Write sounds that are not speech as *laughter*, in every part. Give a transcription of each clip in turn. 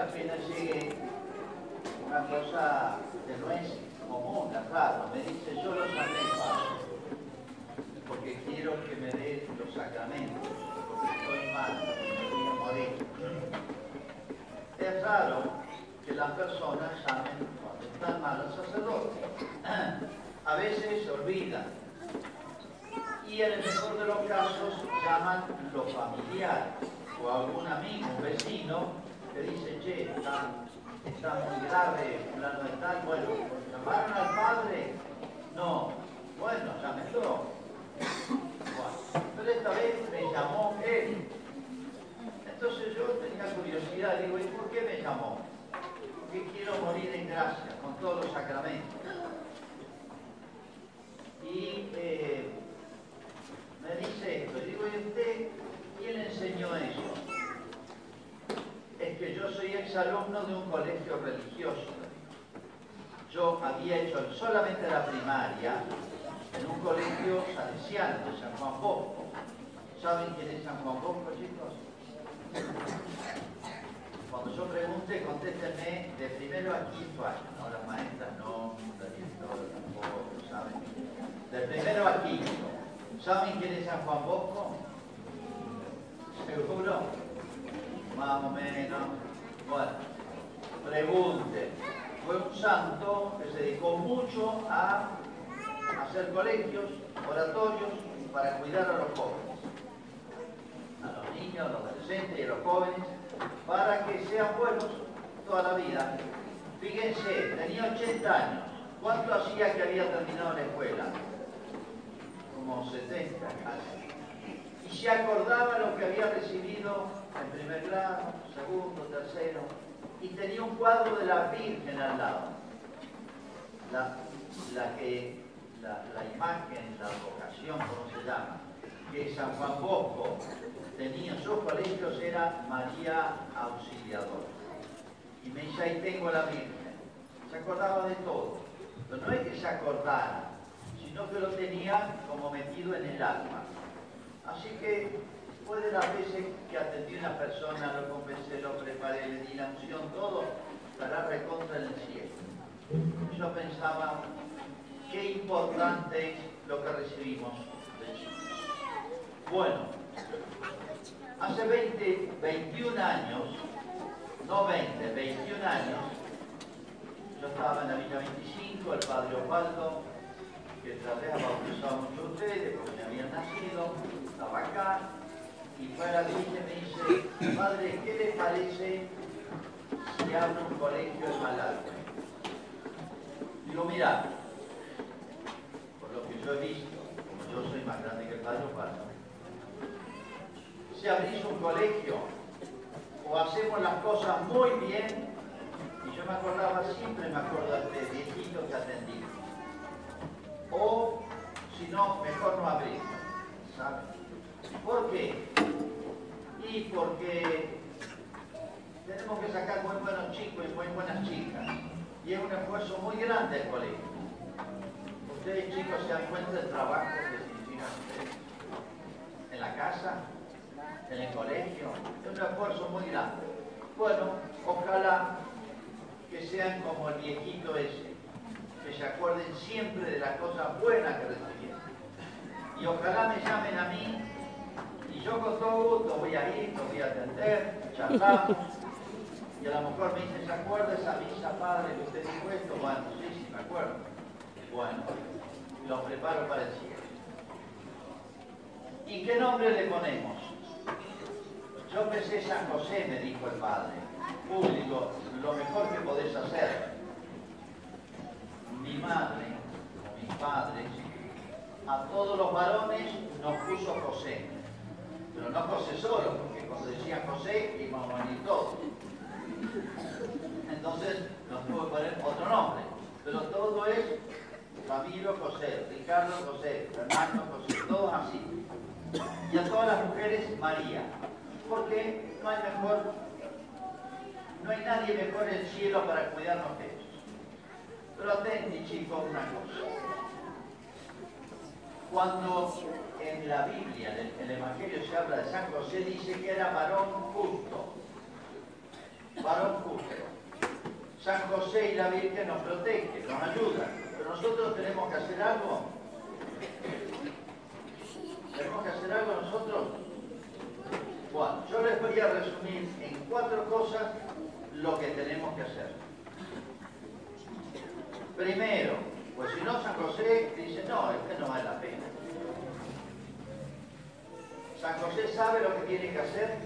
apenas llegue una cosa que no es común, raro. Me dice, yo los Padre, porque quiero que me dé los sacramentos, porque estoy mal, me voy. Es raro que las personas llamen cuando están mal al sacerdote. *clears throat* A veces se olvidan. Y en el mejor de los casos llaman los familiares o algún amigo, un vecino, que dice, che, está, está muy grave, plano tal, bueno, ¿llamaron al padre? No, bueno, llámenlo. Bueno, pero esta vez me llamó él. Entonces yo tenía curiosidad, digo, ¿y por qué me llamó? Porque quiero morir en gracia, con todos los sacramentos. Y eh, me dice esto, digo, ¿y usted quién le enseñó eso? Es soy exalumno de un colegio religioso. Yo había hecho solamente la primaria en un colegio salesiano de San Juan Bosco. ¿Saben quién es San Juan Bosco, chicos? Cuando yo pregunte, contéstenme de primero a quinto año. No, las maestras no, la directora tampoco, ¿saben? De primero a quinto. ¿Saben quién es San Juan Bosco? ¿Seguro? Más o menos. Bueno, pregunte. Fue un santo que se dedicó mucho a hacer colegios, oratorios para cuidar a los jóvenes. A los niños, a los adolescentes y a los jóvenes, para que sean buenos toda la vida. Fíjense, tenía 80 años. ¿Cuánto hacía que había terminado la escuela? Como 70 casi. Y se acordaba lo que había recibido en primer grado, segundo, tercero, y tenía un cuadro de la Virgen al lado. La, la que, la, imagen, la vocación, ¿cómo se llama? Que San Juan Bosco tenía en sus colegios era María Auxiliadora. Y me dice, ahí tengo la Virgen. Se acordaba de todo. No es que se acordara, sino que lo tenía como metido en el alma. Así que fue de las veces que atendí a una persona, lo confesé, lo preparé, le di la unción, todo, estará recontra en el cielo. Yo pensaba, qué importante es lo que recibimos de chicos. Bueno, hace 20, 21 años, no 20, 21 años, yo estaba en la Villa 25, el padre Osvaldo, que traté a bautizar a muchos de ustedes, porque me habían nacido, estaba acá, y fue a la villa y me dice, padre, ¿qué le parece si abro un colegio en Malargüe? Digo, mira, por lo que yo he visto, como yo soy más grande que el padre Osvaldo, si abrís un colegio o hacemos las cosas muy bien, y yo me acordaba, siempre me acuerdo de este viejito que atendí, o si no, mejor no abrir, ¿sabes? ¿Por qué? Y porque tenemos que sacar muy buenos chicos y muy buenas chicas. Y es un esfuerzo muy grande el colegio. Ustedes chicos se dan cuenta del trabajo que significa ustedes. En la casa, en el colegio, es un esfuerzo muy grande. Bueno, ojalá que sean como el viejito ese, que se acuerden siempre de las cosas buenas que recibieron. Y ojalá me llamen a mí yo con todo gusto voy a ir, los voy a atender, charlamos. Y a lo mejor me dicen, ¿se acuerda esa misa, padre, que usted dijo esto? Bueno, sí, sí, me acuerdo. Bueno, los preparo para el cielo. ¿Y qué nombre le ponemos? Yo pensé San José, me dijo el padre. Público, lo mejor que podés hacer. Mi madre, mis padres, a todos los varones nos puso José. Pero no José solo, porque cuando decía José venir todos. Entonces nos tuvo que poner otro nombre. Pero todo es Ramiro José, Ricardo José, Fernando José, todos así. Y a todas las mujeres María. Porque no hay mejor, no hay nadie mejor en el cielo para cuidarnos de ellos. Pero atenti chicos una cosa. Cuando en la Biblia, en el Evangelio se habla de San José, dice que era varón justo. varón justo. San José y la Virgen nos protegen, nos ayudan, pero nosotros tenemos que hacer algo. ¿Tenemos que hacer algo nosotros? Bueno, yo les voy a resumir en cuatro cosas lo que tenemos que hacer. Primero, pues si no San José dice, no, este no vale la pena. San José sabe lo que tiene que hacer.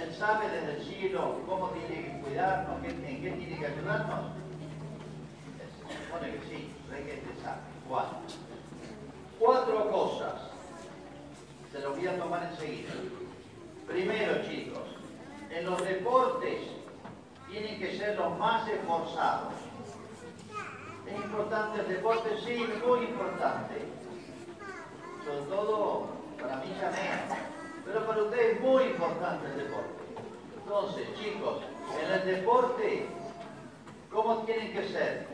Él sabe desde el cielo cómo tiene que cuidarnos, en qué tiene que ayudarnos. Se supone que sí, hay que sabe. Cuatro. Cuatro cosas. Se los voy a tomar enseguida. Primero, chicos, en los deportes tienen que ser los más esforzados. ¿Es importante el deporte? Sí, muy importante. Sobre todo para mí ya pero para ustedes es muy importante el deporte. Entonces, chicos, en el deporte, ¿cómo tienen que ser?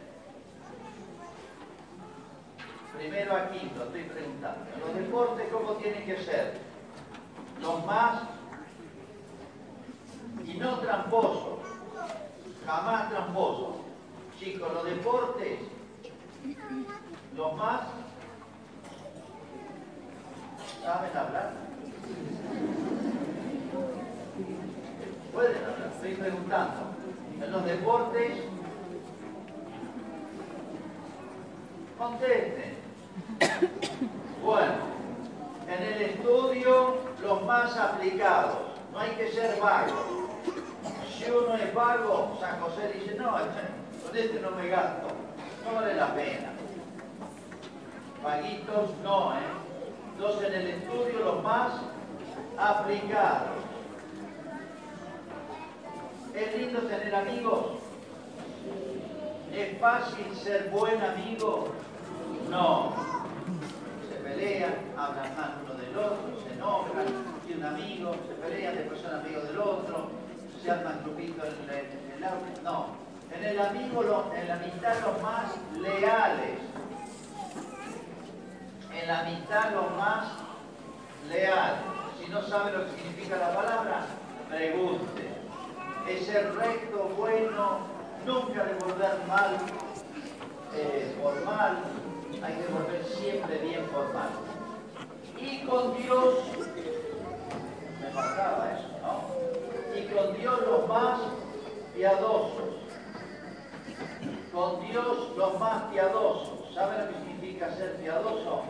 Primero a quinto, estoy preguntando. En los deportes, ¿cómo tienen que ser? Los más y no tramposos, jamás tramposos. Chicos, los deportes, los más ¿Saben hablar? Pueden hablar, estoy preguntando. En los deportes, contesten. Bueno, en el estudio, los más aplicados. No hay que ser vagos. Si uno es vago, San José dice, no, con este no me gasto. No vale la pena. Vaguitos no, ¿eh? Entonces en el estudio los más aplicados. ¿Es lindo tener amigos? ¿Es fácil ser buen amigo? No. Se pelean, hablan mal uno del otro, se enojan, y un amigo, se pelean, después son amigos del otro, se arman grupitos en el, en el. No. En el amigo, en la amistad los más leales en la mitad los más leales. Si no sabe lo que significa la palabra, pregunte. Es ser recto, bueno, nunca devolver mal eh, por mal, hay que devolver siempre bien por mal. Y con Dios, me faltaba eso, ¿no? Y con Dios los más piadosos. Con Dios los más piadosos. ¿Saben lo que significa ser piadoso?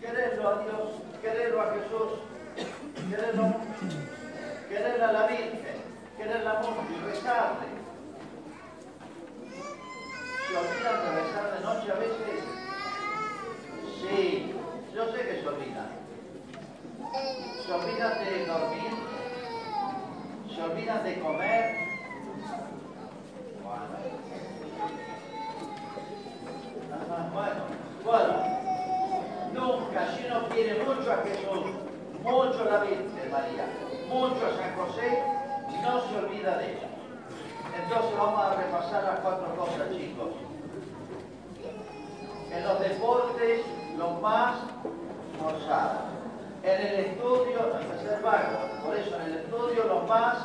quererlo a Dios, a Jesús, quererlo, querer a la Virgen, quererla mucho y rezarle. ¿Se olvidan de rezar de noche a veces? Sí, yo sé que se olvidan. Se olvidan de dormir, se olvidan de comer. Bueno, bueno, bueno quiere mucho a Jesús, mucho a la Virgen María, mucho a San José, no se olvida de ellos. Entonces vamos a repasar las cuatro cosas, chicos. En los deportes, los más forzados. En el estudio, no ser vago, por eso en el estudio los más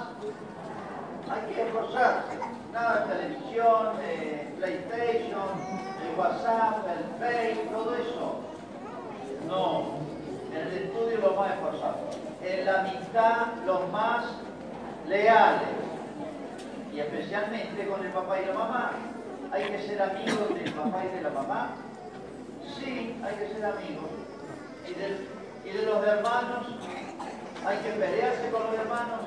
hay que esforzarse. Nada de televisión, de PlayStation, de WhatsApp, el Facebook, todo eso no, en el estudio los más esforzados. En la amistad los más leales. Y especialmente con el papá y la mamá. ¿Hay que ser amigos del papá y de la mamá? Sí, hay que ser amigos. ¿Y de, los hermanos? ¿Hay que pelearse con los hermanos?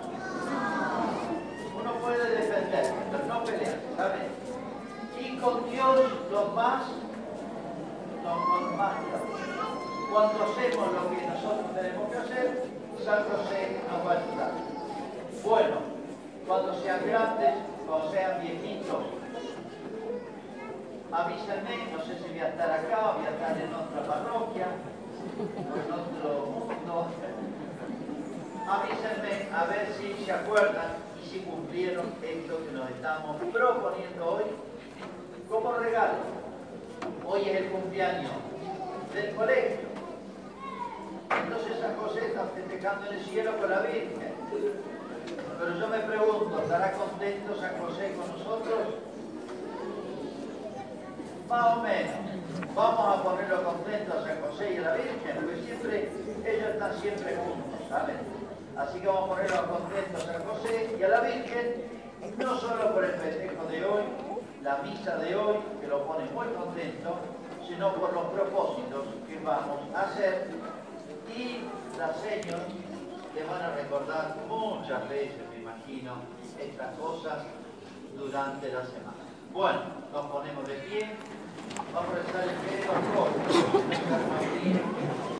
Uno puede defender, pero no pelearse, ¿saben? Y con Dios los más, los, más cuando hacemos lo que nosotros tenemos que hacer, San José nos va a ayudar. Bueno, cuando sean grandes o sean viejitos, avísenme, no sé si voy a estar acá o voy a estar en otra parroquia o en otro mundo. Avísenme a ver si se acuerdan y si cumplieron esto que nos estamos proponiendo hoy como regalo. Hoy es el cumpleaños del colegio. Entonces San José está festejando en el cielo con la Virgen. Pero yo me pregunto, ¿estará contento San José con nosotros? Más o menos. Vamos a ponerlo contento a San José y a la Virgen, porque siempre, ellos están siempre juntos, ¿saben? Así que vamos a ponerlo contentos a San José y a la Virgen, no solo por el festejo de hoy, la misa de hoy, que lo pone muy contento, sino por los propósitos que vamos a hacer y las señas que van a recordar muchas veces, me imagino, estas cosas durante la semana. Bueno, nos ponemos de pie, vamos a rezar el credo a todos.